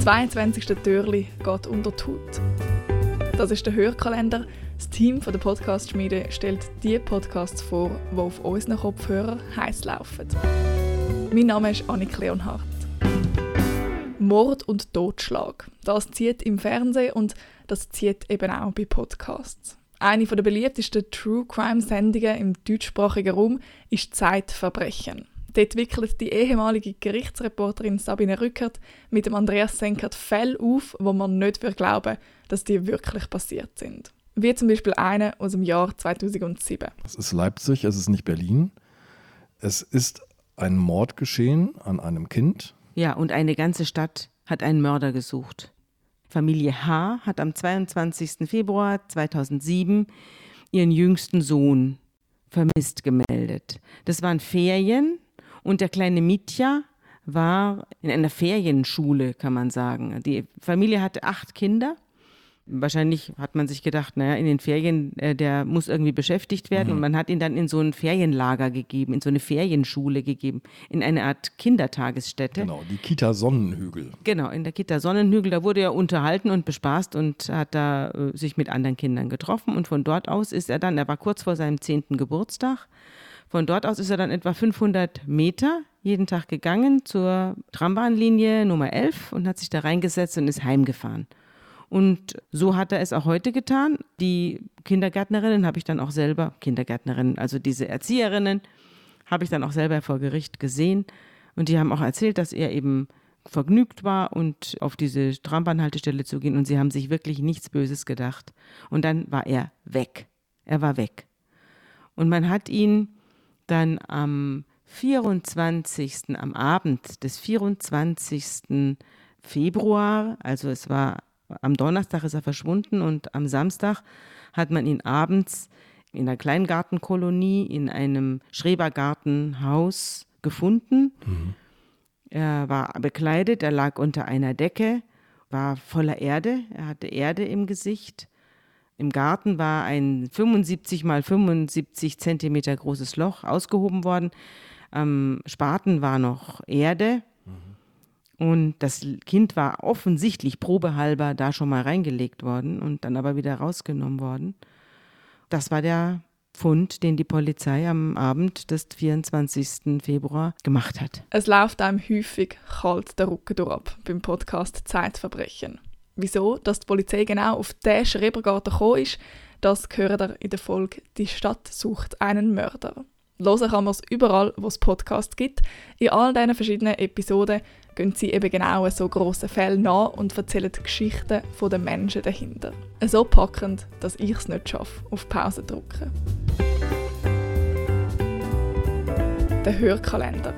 22. Türli geht unter die Haut. Das ist der Hörkalender. Das Team von der Podcast-Schmiede stellt die Podcasts vor, die auf unseren Kopfhörern heiß laufen. Mein Name ist Annik Leonhardt. Mord und Totschlag. Das zieht im Fernsehen und das zieht eben auch bei Podcasts. Eine der beliebtesten True Crime Sendungen im deutschsprachigen Raum ist Zeitverbrechen. Dort wickelt die ehemalige Gerichtsreporterin Sabine Rückert mit dem Andreas Senkert Fälle auf, wo man nicht glauben dass die wirklich passiert sind. Wie zum Beispiel eine aus dem Jahr 2007. Es ist Leipzig, es ist nicht Berlin. Es ist ein Mord geschehen an einem Kind. Ja, und eine ganze Stadt hat einen Mörder gesucht. Familie H. hat am 22. Februar 2007 ihren jüngsten Sohn vermisst gemeldet. Das waren Ferien und der kleine Mitya war in einer Ferienschule, kann man sagen. Die Familie hatte acht Kinder. Wahrscheinlich hat man sich gedacht, naja, in den Ferien, äh, der muss irgendwie beschäftigt werden. Mhm. Und man hat ihn dann in so ein Ferienlager gegeben, in so eine Ferienschule gegeben, in eine Art Kindertagesstätte. Genau, die Kita Sonnenhügel. Genau, in der Kita Sonnenhügel. Da wurde er unterhalten und bespaßt und hat da äh, sich mit anderen Kindern getroffen. Und von dort aus ist er dann, er war kurz vor seinem zehnten Geburtstag, von dort aus ist er dann etwa 500 Meter jeden Tag gegangen zur Trambahnlinie Nummer 11 und hat sich da reingesetzt und ist heimgefahren. Und so hat er es auch heute getan. Die Kindergärtnerinnen habe ich dann auch selber, Kindergärtnerinnen, also diese Erzieherinnen, habe ich dann auch selber vor Gericht gesehen. Und die haben auch erzählt, dass er eben vergnügt war und auf diese Trambahnhaltestelle zu gehen. Und sie haben sich wirklich nichts Böses gedacht. Und dann war er weg. Er war weg. Und man hat ihn dann am 24. am Abend des 24. Februar, also es war am Donnerstag ist er verschwunden und am Samstag hat man ihn abends in einer Kleingartenkolonie in einem Schrebergartenhaus gefunden. Mhm. Er war bekleidet, er lag unter einer Decke, war voller Erde, er hatte Erde im Gesicht im Garten war ein 75 mal 75 Zentimeter großes Loch ausgehoben worden. Am Spaten war noch Erde. Mhm. Und das Kind war offensichtlich probehalber da schon mal reingelegt worden und dann aber wieder rausgenommen worden. Das war der Fund, den die Polizei am Abend des 24. Februar gemacht hat. Es läuft einem häufig kalt der Rücken durch beim Podcast Zeitverbrechen. Wieso dass die Polizei genau auf diesen Schrebergarten gekommen ist, das gehört ihr in der Folge «Die Stadt sucht einen Mörder». Hören kann man es überall, wo es Podcasts gibt. In all diesen verschiedenen Episoden gehen sie eben genau so grossen Fällen nach und erzählen die Geschichten der Menschen dahinter. So packend, dass ich es nicht schaffe, auf Pause zu drücken. Der Hörkalender.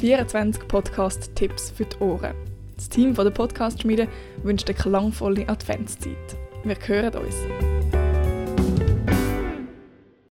24 Podcast-Tipps für die Ohren. Das Team der Podcast-Schmiede wünscht eine klangvolle Adventszeit. Wir hören uns.